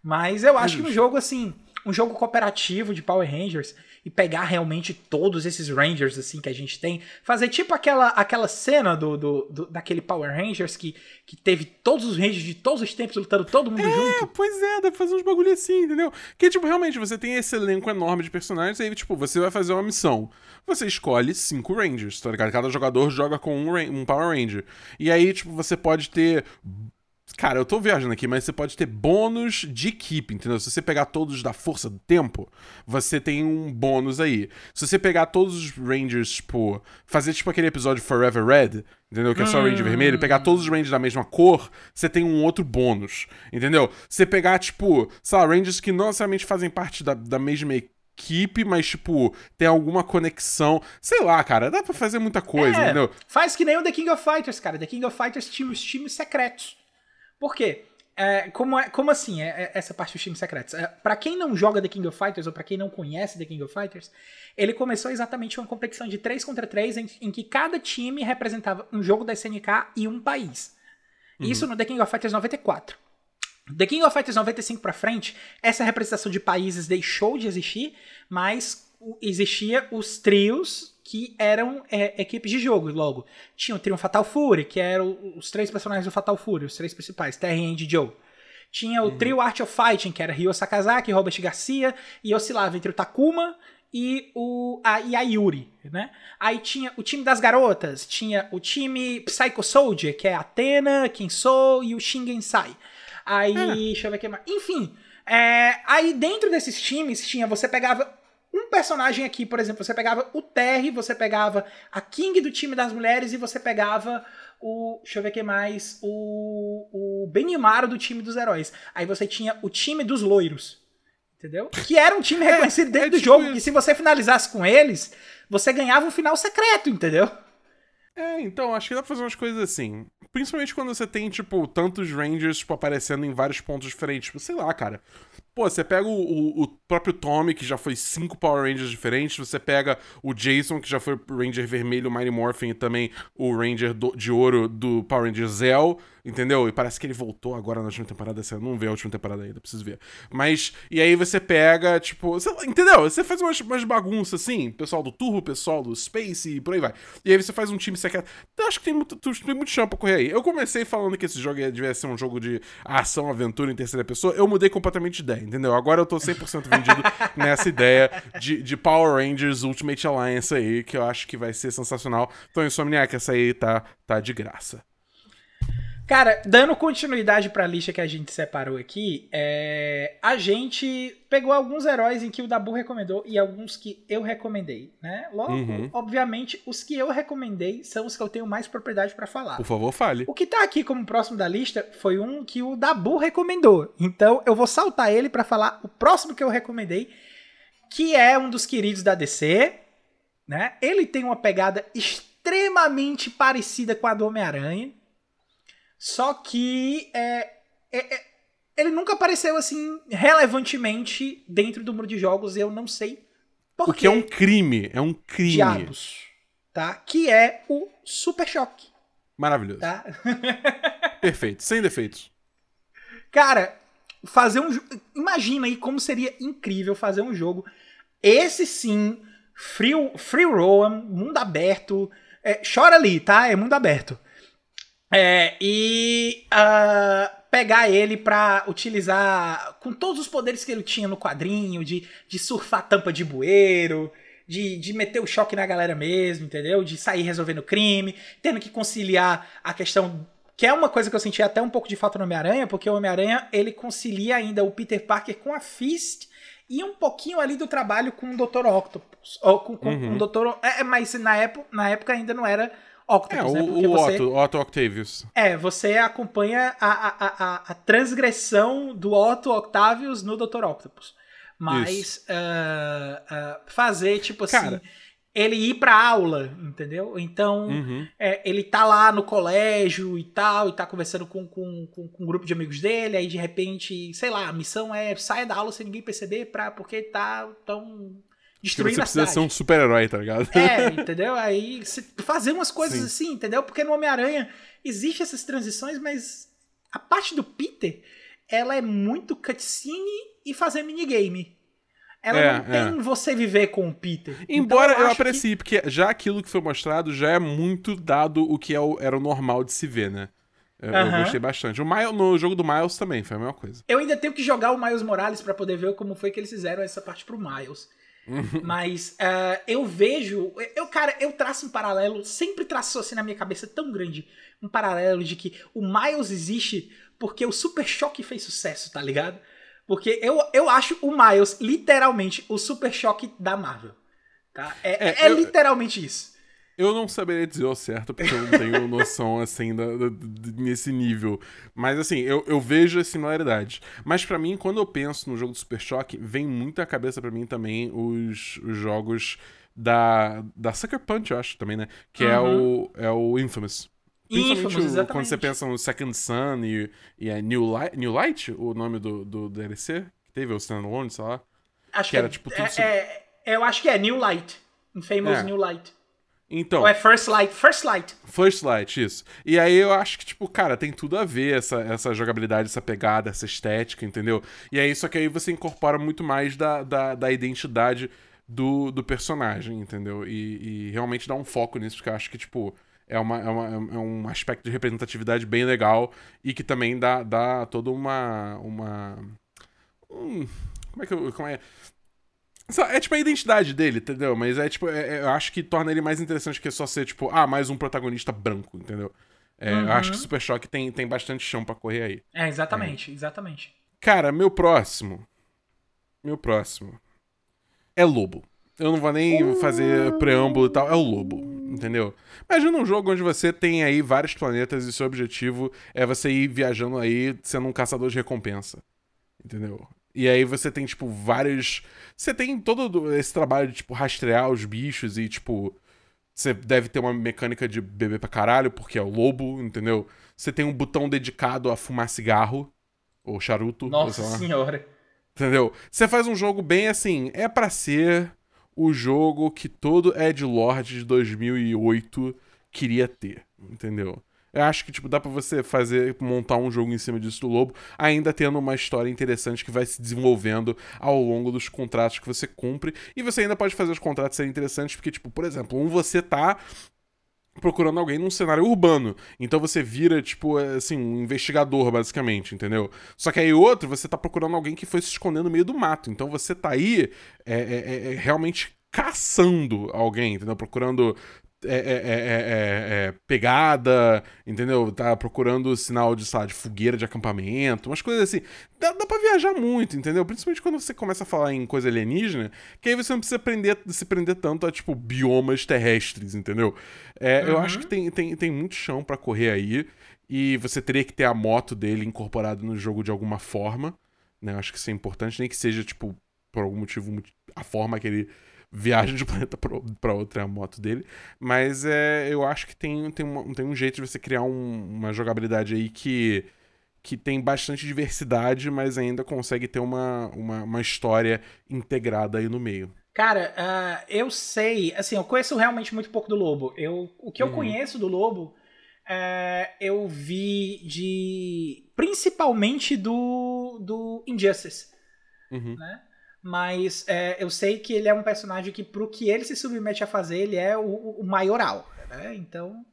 Speaker 2: Mas eu acho que
Speaker 1: justo.
Speaker 2: jogo assim, um jogo cooperativo de Power Rangers e pegar realmente todos esses Rangers assim que a gente tem, fazer tipo aquela, aquela cena do, do, do- daquele Power Rangers que, que teve todos os Rangers de todos os tempos lutando todo mundo
Speaker 1: É,
Speaker 2: junto.
Speaker 1: pois é, dá pra fazer uns bagulho assim, entendeu? Que, tipo, realmente, você tem esse elenco enorme de personagens, aí, tipo, você vai fazer uma missão. Você escolhe cinco Rangers, tá ligado? Cada jogador joga com um, um Power Ranger. E aí, tipo, você pode ter. Cara, eu tô viajando aqui, mas você pode ter bônus de equipe, entendeu? Se você pegar todos da força do tempo, você tem um bônus aí. Se você pegar todos os Rangers, tipo, fazer tipo aquele episódio Forever Red, entendeu? Que é só Ranger vermelho, pegar todos os Rangers da mesma cor, você tem um outro bônus, entendeu? Você pegar, tipo, sei lá, Rangers que não necessariamente fazem parte da, da mesma equipe, mas, tipo, tem alguma conexão. Sei lá, cara, dá pra fazer muita coisa,
Speaker 2: É,
Speaker 1: entendeu?
Speaker 2: Faz que nem o The King of Fighters, cara. The King of Fighters tinha os times secretos. Por quê? É, como, é, como assim é, é essa parte dos times secretos? É, para quem não joga The King of Fighters ou pra quem não conhece The King of Fighters, ele começou exatamente uma competição de 3 contra 3 em, em que cada time representava um jogo da SNK e um país. Isso no The King of Fighters 94. The King of Fighters 95 pra frente, essa representação de países deixou de existir, mas existia os trios que eram é, equipes de jogo logo. Tinha o trio Fatal Fury, que eram os três personagens do Fatal Fury, os três principais, Terry, Andy e Joe. Tinha o trio Art of Fighting, que era Ryo Sakazaki, Robert Garcia, e oscilava entre o Takuma e, o, a, e a Yuri, né? Aí tinha o time das garotas, tinha o time Psycho Soldier, que é a Athena, Kinsou e o Shingen Sai. Aí, deixa eu ver o que mais. Enfim, É, aí dentro desses times tinha, você pegava um personagem aqui, por exemplo, você pegava o Terry, você pegava a King do time das mulheres e você pegava o. Deixa eu ver quem mais. O. O Benimaro do time dos heróis. Aí você tinha o time dos loiros. Entendeu? Que era um time *laughs* reconhecido dentro é, é do tipo jogo. Isso. Que se você finalizasse com eles, você ganhava um final secreto, entendeu?
Speaker 1: É, então, acho que dá pra fazer umas coisas assim. Principalmente quando você tem, tipo, tantos Rangers, tipo, aparecendo em vários pontos diferentes. Tipo, sei lá, cara. Pô, você pega o, o, o, próprio Tommy, que já foi cinco Power Rangers diferentes. Você pega o Jason, que já foi Ranger vermelho, Mighty Morphin, e também o Ranger do, de ouro do Power Ranger Zell. Entendeu? E parece que ele voltou agora na última temporada. Você não vê a última temporada ainda, preciso ver. Mas, e aí você pega, tipo, você, entendeu? Você faz umas, umas bagunças assim, pessoal do Turbo, pessoal do Space e por aí vai. E aí você faz um time. Eu acho que tem muito, tem muito chão pra correr aí. Eu comecei falando que esse jogo devia ser um jogo de ação, aventura em terceira pessoa. Eu mudei completamente de ideia, entendeu? Agora eu tô 100% vendido *laughs* nessa ideia de, de Power Rangers Ultimate Alliance aí, que eu acho que vai ser sensacional. Então, Insomniac, essa aí tá, tá de graça.
Speaker 2: Cara, dando continuidade pra lista que a gente separou aqui, é... a gente pegou alguns heróis em que o Dabu recomendou e alguns que eu recomendei, né? Logo, uhum. obviamente, os que eu recomendei são os que eu tenho mais propriedade para falar.
Speaker 1: Por favor, fale.
Speaker 2: O que tá aqui como próximo da lista foi um que o Dabu recomendou. Então, eu vou saltar ele para falar o próximo que eu recomendei, que é um dos queridos da DC, né? Ele tem uma pegada extremamente parecida com a do Homem-Aranha só que é, é, é, ele nunca apareceu assim relevantemente dentro do número de jogos. Eu não sei
Speaker 1: por O que é um crime, é um crime.
Speaker 2: Diabos, tá? Que é o Super Choque.
Speaker 1: Maravilhoso.
Speaker 2: Tá? *laughs*
Speaker 1: Perfeito, sem defeitos.
Speaker 2: Cara, fazer um imagina aí como seria incrível fazer um jogo esse sim, free, free roam, mundo aberto. É, chora ali, tá? É mundo aberto. É, e uh, pegar ele para utilizar com todos os poderes que ele tinha no quadrinho, de, de surfar tampa de bueiro, de, de meter o choque na galera mesmo, entendeu? De sair resolvendo crime, tendo que conciliar a questão. Que é uma coisa que eu senti até um pouco de falta no Homem-Aranha, porque o Homem-Aranha ele concilia ainda o Peter Parker com a Fist e um pouquinho ali do trabalho com o Dr. Octopus. Ou com, com, uhum. com o Dr. É, mas na época, na época ainda não era Octopus,
Speaker 1: é,
Speaker 2: né?
Speaker 1: o, o você, Otto, Otto Octavius.
Speaker 2: É, você acompanha a, a, a, a transgressão do Otto Octavius no Dr. Octopus. Mas uh, uh, fazer, tipo assim, Cara, ele ir pra aula, entendeu? Então, uhum. é, ele tá lá no colégio e tal, e tá conversando com, com, com, com, um grupo de amigos dele, aí de repente, sei lá, a missão é saia da aula sem ninguém perceber, pra, porque tá tão
Speaker 1: destruindo você precisa ser um super-herói, tá ligado?
Speaker 2: É, *laughs* entendeu? Aí fazer umas coisas Sim. assim, entendeu? Porque no Homem-Aranha existe essas transições, mas a parte do Peter, ela é muito cutscene e fazer minigame. Ela é, não tem é. você viver com o Peter.
Speaker 1: Embora então, eu, eu aprecie, que... porque já aquilo que foi mostrado já é muito dado o que é o, era o normal de se ver, né? Eu, eu gostei bastante. O Miles, no jogo do Miles também foi a mesma coisa.
Speaker 2: Eu ainda tenho que jogar o Miles Morales para poder ver como foi que eles fizeram essa parte pro Miles. Mas uh, eu vejo. Eu, cara, eu traço um paralelo, sempre traço assim na minha cabeça tão grande. Um paralelo de que o Miles existe porque o Super Choque fez sucesso, tá ligado? Porque eu, eu acho o Miles literalmente o Super Choque da Marvel. Tá? É, é, é eu, literalmente isso.
Speaker 1: Eu não saberia dizer o certo, porque eu não tenho *laughs* noção, assim, da, da, nesse nível. Mas, assim, eu, eu vejo as similaridades. Mas, para mim, quando eu penso no jogo do Super Choque, vem muito à cabeça para mim também os, os, jogos da, da Sucker Punch, eu acho, também, né? Que uhum. é, o, é o Infamous.
Speaker 2: Infamous, exatamente.
Speaker 1: quando você pensa no Second Sun e, e é New Light, New Light, o nome do, do DLC, que teve o Standalone, sei lá.
Speaker 2: Acho que, que era, é, tipo, tudo... É, é, eu acho que é New Light. Infamous é. New Light.
Speaker 1: Então.
Speaker 2: Ou é First Light? First Light.
Speaker 1: First Light, isso. E aí eu acho que, tipo, cara, tem tudo a ver essa, essa jogabilidade, essa pegada, essa estética, entendeu? E aí, só que aí você incorpora muito mais da, da, da identidade do, do personagem, entendeu? E, e, realmente dá um foco nisso, porque eu acho que, tipo, é, uma, é, uma, é um aspecto de representatividade bem legal e que também dá, dá toda uma. uma um, como é que eu. Como é? É tipo a identidade dele, entendeu? Mas é tipo, é, é, eu acho que torna ele mais interessante que só ser, tipo, ah, mais um protagonista branco, entendeu? É, uhum. Eu acho que Super Choque tem, tem bastante chão para correr aí.
Speaker 2: É, exatamente, é. exatamente.
Speaker 1: Cara, meu próximo. Meu próximo. É Lobo. Eu não vou nem fazer preâmbulo e tal. É o Lobo. Entendeu? Imagina um jogo onde você tem aí vários planetas e seu objetivo é você ir viajando aí sendo um caçador de recompensa. Entendeu? E aí você tem, tipo, vários. Você tem todo esse trabalho de, tipo, rastrear os bichos e, tipo. Você deve ter uma mecânica de beber pra caralho, porque é o lobo, entendeu? Você tem um botão dedicado a fumar cigarro. Ou charuto.
Speaker 2: Nossa senhora.
Speaker 1: Entendeu? Você faz um jogo bem assim. É para ser o jogo que todo Ed Lord de 2008 queria ter. Entendeu? Eu acho que, tipo, dá pra você fazer, montar um jogo em cima disso do Lobo, ainda tendo uma história interessante que vai se desenvolvendo ao longo dos contratos que você cumpre. E você ainda pode fazer os contratos serem interessantes, porque, tipo, por exemplo, um você tá procurando alguém num cenário urbano. Então você vira, tipo, assim, um investigador, basicamente, entendeu? Só que aí outro, você tá procurando alguém que foi se esconder no meio do mato. Então você tá aí é, é, é, é realmente caçando alguém, entendeu? Procurando é é, é, é, é, pegada, entendeu? Tá procurando sinal de, sabe, de fogueira de acampamento, umas coisas assim. Dá, dá pra viajar muito, entendeu? Principalmente quando você começa a falar em coisa alienígena, que aí você não precisa prender, se prender tanto a, tipo, biomas terrestres, entendeu? Uhum. Eu acho que tem, tem, tem muito chão para correr aí, e você teria que ter a moto dele incorporada no jogo de alguma forma, né? Eu acho que isso é importante, nem que seja, tipo, por algum motivo, a forma que ele viaja de um *laughs* planeta para outro é a moto dele. Mas é, eu acho que tem, tem, uma, tem um jeito de você criar um, uma jogabilidade aí que, que tem bastante diversidade, mas ainda consegue ter uma, uma, uma história integrada aí no meio.
Speaker 2: Cara, uh, eu sei, assim, eu conheço realmente muito pouco do Lobo. Eu, o que eu uhum. conheço do Lobo, uh, eu vi de. principalmente do, do Injustice. Uhum. Né? Mas é, eu sei que ele é um personagem que, pro que ele se submete a fazer, ele é o, o maioral. Né? Então,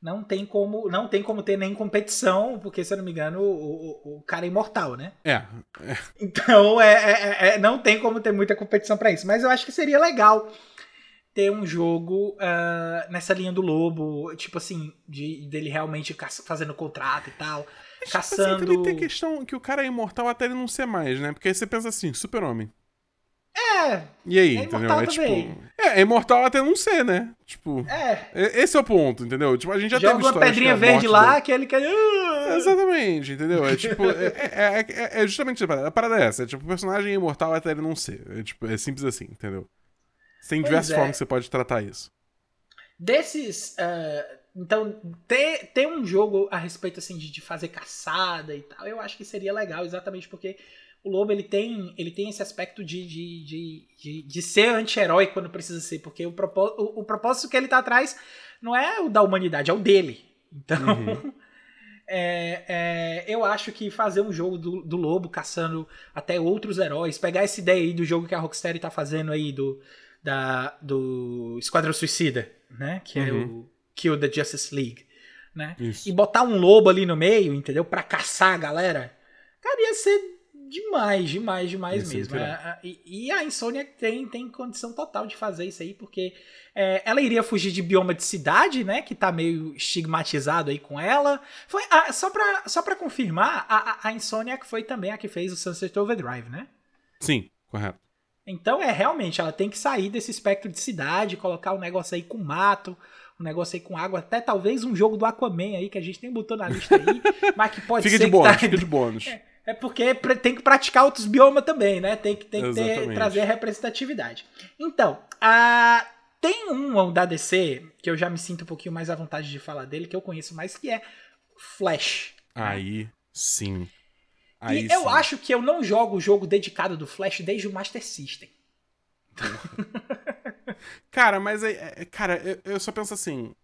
Speaker 2: não tem como não tem como ter nem competição, porque, se eu não me engano, o, o, o cara é imortal, né?
Speaker 1: É. é.
Speaker 2: Então, é, é, é, não tem como ter muita competição para isso. Mas eu acho que seria legal ter um jogo uh, nessa linha do lobo, tipo assim, de dele realmente fazendo contrato e tal. Mas, caçando. Assim,
Speaker 1: também tem a questão que o cara é imortal até ele não ser mais, né? Porque aí você pensa assim, super-homem.
Speaker 2: É.
Speaker 1: E aí, é entendeu? É tipo. É, é imortal até não ser, né? Tipo.
Speaker 2: É.
Speaker 1: Esse é o ponto, entendeu? Tipo, a gente já
Speaker 2: Joga
Speaker 1: teve
Speaker 2: uma pedrinha verde lá que ele quer. Ah!
Speaker 1: Exatamente, entendeu? É tipo. *laughs* é, é, é, é, justamente a parada é essa. É tipo, o personagem é imortal até ele não ser. É, tipo, é simples assim, entendeu? Tem diversas formas que você pode tratar isso.
Speaker 2: Desses. Uh, então, ter, ter um jogo a respeito assim de, de fazer caçada e tal, eu acho que seria legal, exatamente porque o Lobo ele tem, ele tem esse aspecto de, de, de, de, de ser anti-herói quando precisa ser, porque o, propósito, o, o, propósito que ele tá atrás não é o da humanidade, é o dele. Então, uhum. *laughs* é, é, eu acho que fazer um jogo do, do Lobo caçando até outros heróis, pegar essa ideia aí do jogo que a Rocksteady tá fazendo aí do, da, do Esquadrão Suicida, né? Que uhum. é o Kill the Justice League, né? Isso. E botar um lobo ali no meio, entendeu? Pra caçar a galera. Cara, ia ser demais, demais, demais mesmo. É, e, e, a Insônia tem, tem condição total de fazer isso aí, porque é, ela iria fugir de bioma de cidade, né? Que tá meio estigmatizado aí com ela. Foi ah, só, pra, só pra confirmar, a, a Insônia foi também a que fez o Sunset Overdrive, né?
Speaker 1: Sim, correto.
Speaker 2: Então é realmente, ela tem que sair desse espectro de cidade, colocar um negócio aí com mato, um negócio aí com água, até talvez um jogo do Aquaman aí, que a gente nem botou na lista aí, *laughs* mas que pode
Speaker 1: fica
Speaker 2: ser.
Speaker 1: De bônus,
Speaker 2: tá...
Speaker 1: Fica de bônus. *laughs*
Speaker 2: É, é porque tem que praticar outros biomas também, né? Tem que, tem que ter, trazer representatividade. Então, a, tem um da DC que eu já me sinto um pouquinho mais à vontade de falar dele, que eu conheço mais, que é Flash.
Speaker 1: Aí sim.
Speaker 2: Aí e sim. eu acho que eu não jogo o jogo dedicado do Flash desde o Master System. *laughs*
Speaker 1: cara, mas é, cara, eu, eu, só penso assim,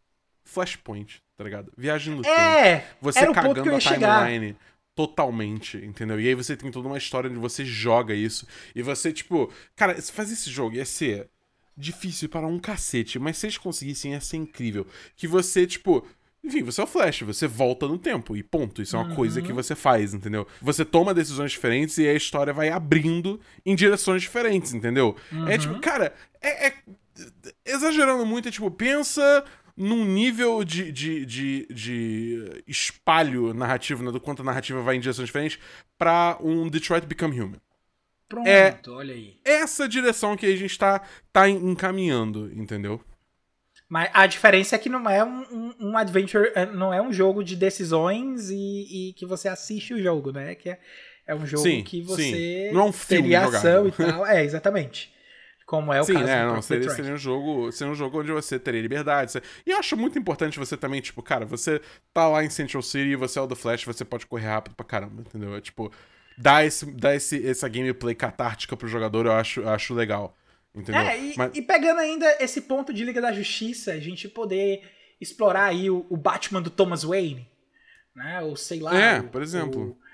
Speaker 1: Flashpoint, tá ligado? Viagem no
Speaker 2: é,
Speaker 1: tempo. Você cagando a timeline. Chegar totalmente, entendeu? E aí você tem toda uma história onde você joga isso. E você, tipo, cara, fazer esse jogo ia ser difícil para um cacete, mas se eles conseguissem ia ser incrível. Que você, tipo. Enfim, você é o Flash, você volta no tempo e ponto. Isso é uma uhum. coisa que você faz, entendeu? Você toma decisões diferentes e a história vai abrindo em direções diferentes, entendeu? Uhum. É tipo, cara, é, é, exagerando muito, é tipo, pensa num nível de, de, de, de espalho narrativo, né, do quanto a narrativa vai em direções diferentes, pra um Detroit Become Human.
Speaker 2: Pronto,
Speaker 1: É-
Speaker 2: olha aí.
Speaker 1: Essa direção que a gente tá, tá encaminhando, entendeu?
Speaker 2: Mas a diferença é que não é um, um, um adventure, é, não é um jogo de decisões e, e que você assiste o jogo, né? Que é, é um jogo
Speaker 1: Sim,
Speaker 2: que
Speaker 1: sim.
Speaker 2: você
Speaker 1: Não é um filme
Speaker 2: teria ação e tal. É, exatamente. Como é o
Speaker 1: Sim,
Speaker 2: caso
Speaker 1: é,
Speaker 2: do
Speaker 1: não, seria, seria um jogo, seria um jogo onde você teria liberdade. você- E eu acho muito importante você também, tipo, cara, você tá lá em Central City, você é o The Flash, você pode correr rápido pra caramba, entendeu? É tipo, dar, esse, dar esse, essa gameplay catártica pro jogador, eu acho, eu acho legal. Entendeu?
Speaker 2: É, e,
Speaker 1: Mas-
Speaker 2: e pegando ainda esse ponto de Liga da Justiça, a gente poder explorar aí o, o Batman do Thomas Wayne, né? Ou sei lá.
Speaker 1: É,
Speaker 2: o-
Speaker 1: por exemplo.
Speaker 2: o-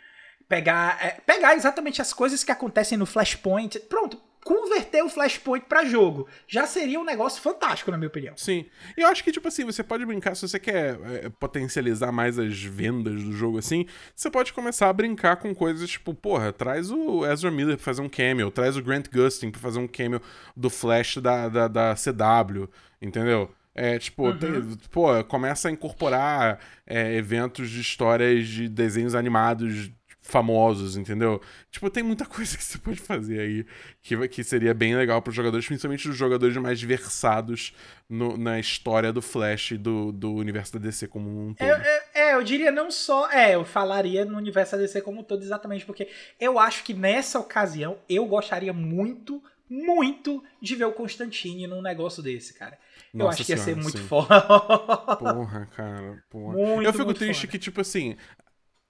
Speaker 2: pegar, é, pegar exatamente as coisas que acontecem no Flashpoint. Pronto, converter o Flashpoint pra jogo. Já seria um negócio fantástico, na minha opinião.
Speaker 1: Sim. E eu acho que, tipo assim, você pode brincar, se você quer é, potencializar mais as vendas do jogo, assim, você pode começar a brincar com coisas tipo, porra, traz o Ezra Miller pra fazer um cameo, traz o Grant Gustin pra fazer um cameo do Flash da, da, da CW, entendeu? É, tipo, tem- pô, começa a incorporar é, eventos de histórias de desenhos animados famosos, entendeu? Tipo, tem muita *laughs* coisa que você pode fazer aí que, que seria bem legal para os jogadores, principalmente os jogadores mais versados no- na história do Flash e do, do universo da DC como um todo.
Speaker 2: Eu, eu- é, eu diria não só. É, eu falaria no universo ADC como um todo, exatamente porque eu acho que nessa ocasião eu gostaria muito, muito de ver o Constantine num negócio desse, cara. eu
Speaker 1: Nossa
Speaker 2: acho que ia ser muito
Speaker 1: sim.
Speaker 2: foda. *laughs*
Speaker 1: Porra, cara, porra.
Speaker 2: Muito,
Speaker 1: eu fico triste
Speaker 2: foda.
Speaker 1: que, tipo assim,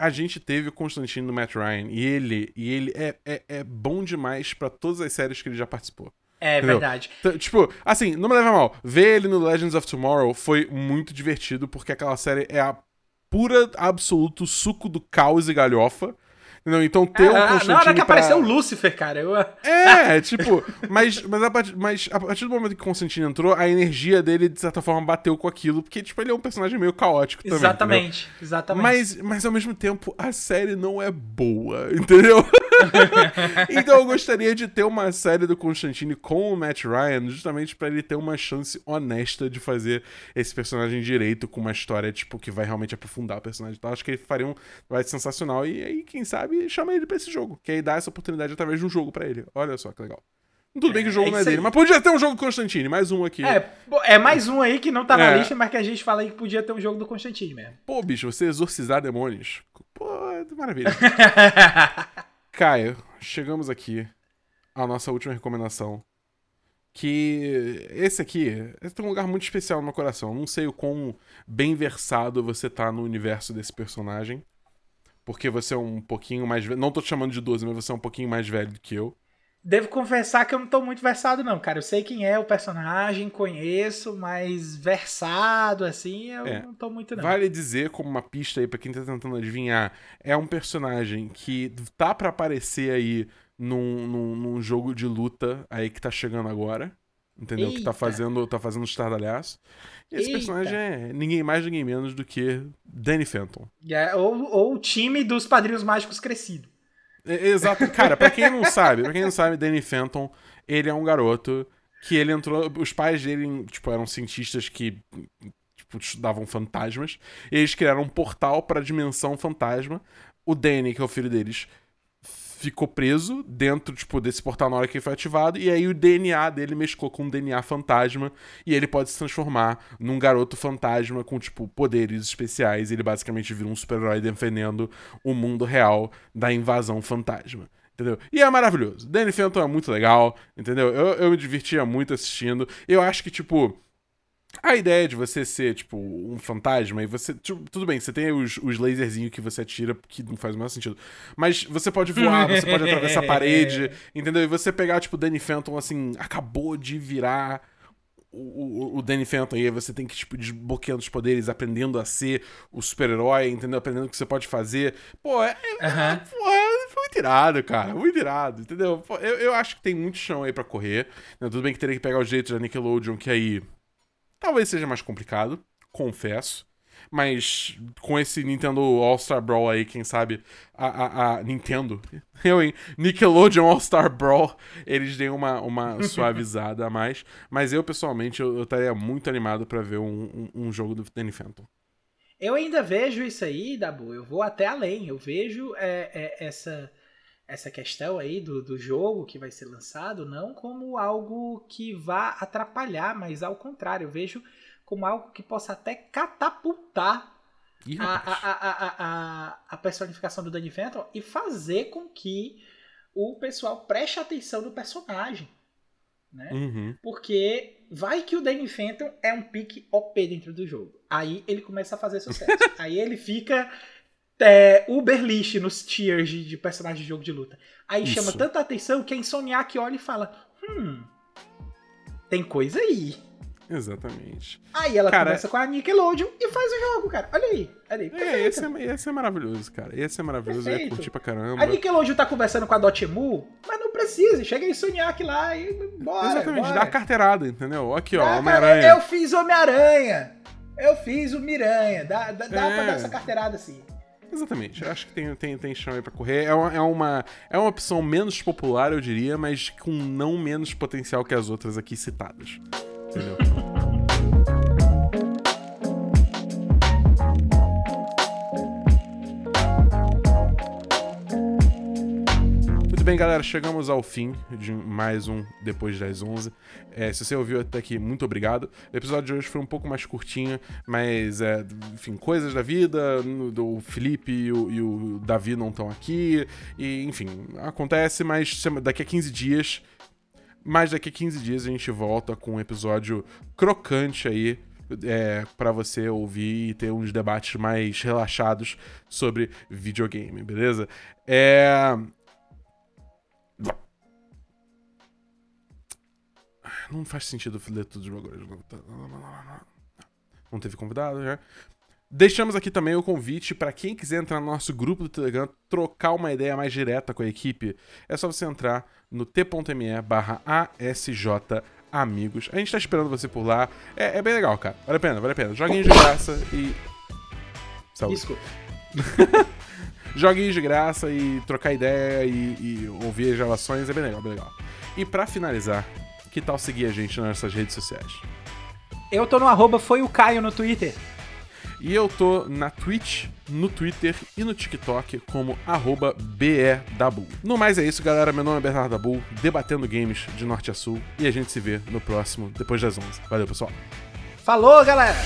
Speaker 1: a gente teve o Constantino no Matt Ryan e ele, e ele é, é, é bom demais pra todas as séries que ele já participou.
Speaker 2: É
Speaker 1: Entendeu?
Speaker 2: verdade.
Speaker 1: T- Tipo, assim, não me leva mal. Ver ele no Legends of Tomorrow foi muito divertido, porque aquela série é a pura, absoluto suco do caos e galhofa. Entendeu? Então ter o
Speaker 2: Ah,
Speaker 1: Constantine
Speaker 2: na hora que
Speaker 1: pra-
Speaker 2: apareceu o Lúcifer, cara, eu.
Speaker 1: É, *laughs* tipo, mas, mas, a partir, mas a partir do momento que o Constantine entrou, a energia dele, de certa forma, bateu com aquilo, porque, tipo, ele é um personagem meio caótico também. entendeu?
Speaker 2: Exatamente, exatamente.
Speaker 1: Mas, mas ao mesmo tempo, a série não é boa, *laughs* entendeu? *laughs* então eu gostaria de ter uma série do Constantine com o Matt Ryan, justamente pra ele ter uma chance honesta de fazer esse personagem direito com uma história, tipo, que vai realmente aprofundar o personagem. Então acho que ele faria um vai ser sensacional. E aí, quem sabe, chama ele pra esse jogo. Que aí dá essa oportunidade através de um jogo pra ele. Olha só que legal. Tudo bem que o jogo
Speaker 2: é
Speaker 1: não é
Speaker 2: isso aí.
Speaker 1: dele, mas podia ter um jogo do Constantine, mais um aqui.
Speaker 2: É, é mais um aí que não tá na
Speaker 1: É.
Speaker 2: lista, mas que a gente fala aí que podia ter um jogo do Constantine mesmo.
Speaker 1: Pô, bicho, você exorcizar demônios. Pô, é maravilha. *laughs* Caio, chegamos aqui à nossa última recomendação. Que esse aqui esse tem um lugar muito especial no meu coração. Não sei o quão bem versado você tá no universo desse personagem. Porque você é um pouquinho mais velho. Não tô te chamando de 12, mas você é um pouquinho mais velho do que eu.
Speaker 2: Devo confessar que eu não tô muito versado, não, cara. Eu sei quem é o personagem, conheço, mas versado, assim, eu
Speaker 1: É.
Speaker 2: não tô muito, não.
Speaker 1: Vale dizer, como uma pista aí pra quem tá tentando adivinhar, é um personagem que tá pra aparecer aí num, num, num jogo de luta aí que tá chegando agora. Entendeu? Que tá
Speaker 2: Eita.
Speaker 1: fazendo, tá fazendo estardalhaço. E esse
Speaker 2: Eita.
Speaker 1: personagem é ninguém mais, ninguém menos do que Danny Phantom.
Speaker 2: É, ou, ou o time dos Padrinhos Mágicos crescido.
Speaker 1: Exato. Cara, pra quem não sabe, pra quem não sabe, Danny Phantom, ele é um garoto que ele entrou. Os pais dele, tipo, eram cientistas que tipo, estudavam fantasmas. E eles criaram um portal pra dimensão fantasma. O Danny, que é o filho deles, ficou preso dentro, tipo, desse portal na hora que ele foi ativado. E aí o DNA dele mesclou com um DNA fantasma. E ele pode se transformar num garoto fantasma com, tipo, poderes especiais. Ele basicamente vira um super-herói defendendo o mundo real da invasão fantasma. Entendeu? E é maravilhoso. Danny Phantom é muito legal, entendeu? Eu, eu me divertia muito assistindo. Eu acho que, tipo, a ideia de você ser, tipo, um fantasma e você. tipo, tudo bem, você tem os, os laserzinhos que você atira, que não faz o menor sentido. Mas você pode voar, você pode atravessar a *laughs* parede, entendeu? E você pegar, tipo, o Danny Phantom, assim, acabou de virar. O, o, o Danny Phantom, e aí você tem que, tipo, desbloqueando os poderes, aprendendo a ser o super-herói, entendeu? Aprendendo o que você pode fazer. Pô, é, é,
Speaker 2: Aham.
Speaker 1: Porra, foi muito irado, cara. Muito irado, entendeu? Pô, Eu, eu acho que tem muito chão aí pra correr. né? Tudo bem que teria que pegar os jeitos da Nickelodeon, que aí talvez seja mais complicado, confesso. Mas com esse Nintendo All-Star Brawl aí, quem sabe a, a, a, Nintendo, *laughs* eu, hein? Nickelodeon All-Star Brawl, eles deem uma, uma *laughs* suavizada a mais. Mas eu, pessoalmente, eu, eu estaria muito animado para ver um, um, um, jogo do Danny Phantom.
Speaker 2: Eu ainda vejo isso aí, Dabu. Eu vou até além. Eu vejo é, é, essa essa questão aí do, do jogo que vai ser lançado não como algo que vá atrapalhar, mas ao contrário, eu vejo como algo que possa até catapultar Ih, a, a, a, a, a, personificação do Danny Phantom e fazer com que o pessoal preste atenção no personagem. Né?
Speaker 1: Uhum.
Speaker 2: Porque vai que o Danny Phantom é um pique OP dentro do jogo. Aí ele começa a fazer sucesso. *laughs* Aí ele fica é, Uberlist nos tiers de, de personagem de jogo de luta. Aí Isso. chama tanta atenção que a Insomniac olha e fala: Hum, tem coisa aí.
Speaker 1: Exatamente.
Speaker 2: Aí ela cara, começa com a Nickelodeon e faz o jogo, cara. Olha aí. Olha aí
Speaker 1: é, esse é, esse é maravilhoso, cara. Esse é maravilhoso. Perfeito. Eu ia curtir pra caramba.
Speaker 2: A Nickelodeon tá conversando com a Dotemu, mas não precisa. Chega em Insomniac lá e bora.
Speaker 1: Exatamente,
Speaker 2: bora.
Speaker 1: dá a carteirada, entendeu? Aqui, ó, Homem-Aranha.
Speaker 2: Eu fiz Homem-Aranha. Eu fiz o Miranha. Dá, dá, dá é. pra dar essa carteirada assim.
Speaker 1: Exatamente, eu acho que tem, tem, tem chão aí pra correr. É uma, é, uma, é uma opção menos popular, eu diria, mas com não menos potencial que as outras aqui citadas. Entendeu? Bem, galera, chegamos ao fim de mais um Depois das 11. É, se você ouviu até aqui, muito obrigado. O episódio de hoje foi um pouco mais curtinho, mas, é, enfim, coisas da vida. O Felipe e o, e o Davi não estão aqui. E, enfim, acontece, mas daqui a 15 dias. Mas daqui a 15 dias a gente volta com um episódio crocante aí é, para você ouvir e ter uns debates mais relaxados sobre videogame, beleza? É, Não faz sentido ler tudo de vez. Não teve convidado já. Deixamos aqui também o convite para quem quiser entrar no nosso grupo do Telegram, trocar uma ideia mais direta com a equipe. É só você entrar no t.me barra ASJ Amigos. A gente tá esperando você por lá. É, é, bem legal, cara. Vale a pena, vale a pena. Joguinho de graça e.
Speaker 2: Saúde. *laughs*
Speaker 1: Joguinhos de graça e trocar ideia e, e ouvir as gravações é bem legal, bem legal. E para finalizar, que tal seguir a gente nas nossas redes sociais?
Speaker 2: Eu tô no arroba foi o Caio no Twitter.
Speaker 1: E eu tô na Twitch, no Twitter e no TikTok como arroba BEDabu. No mais é isso, galera. Meu nome é Bernardo Dabu, debatendo games de norte a sul. E a gente se vê no próximo, depois das 11. Valeu, pessoal.
Speaker 2: Falou, galera!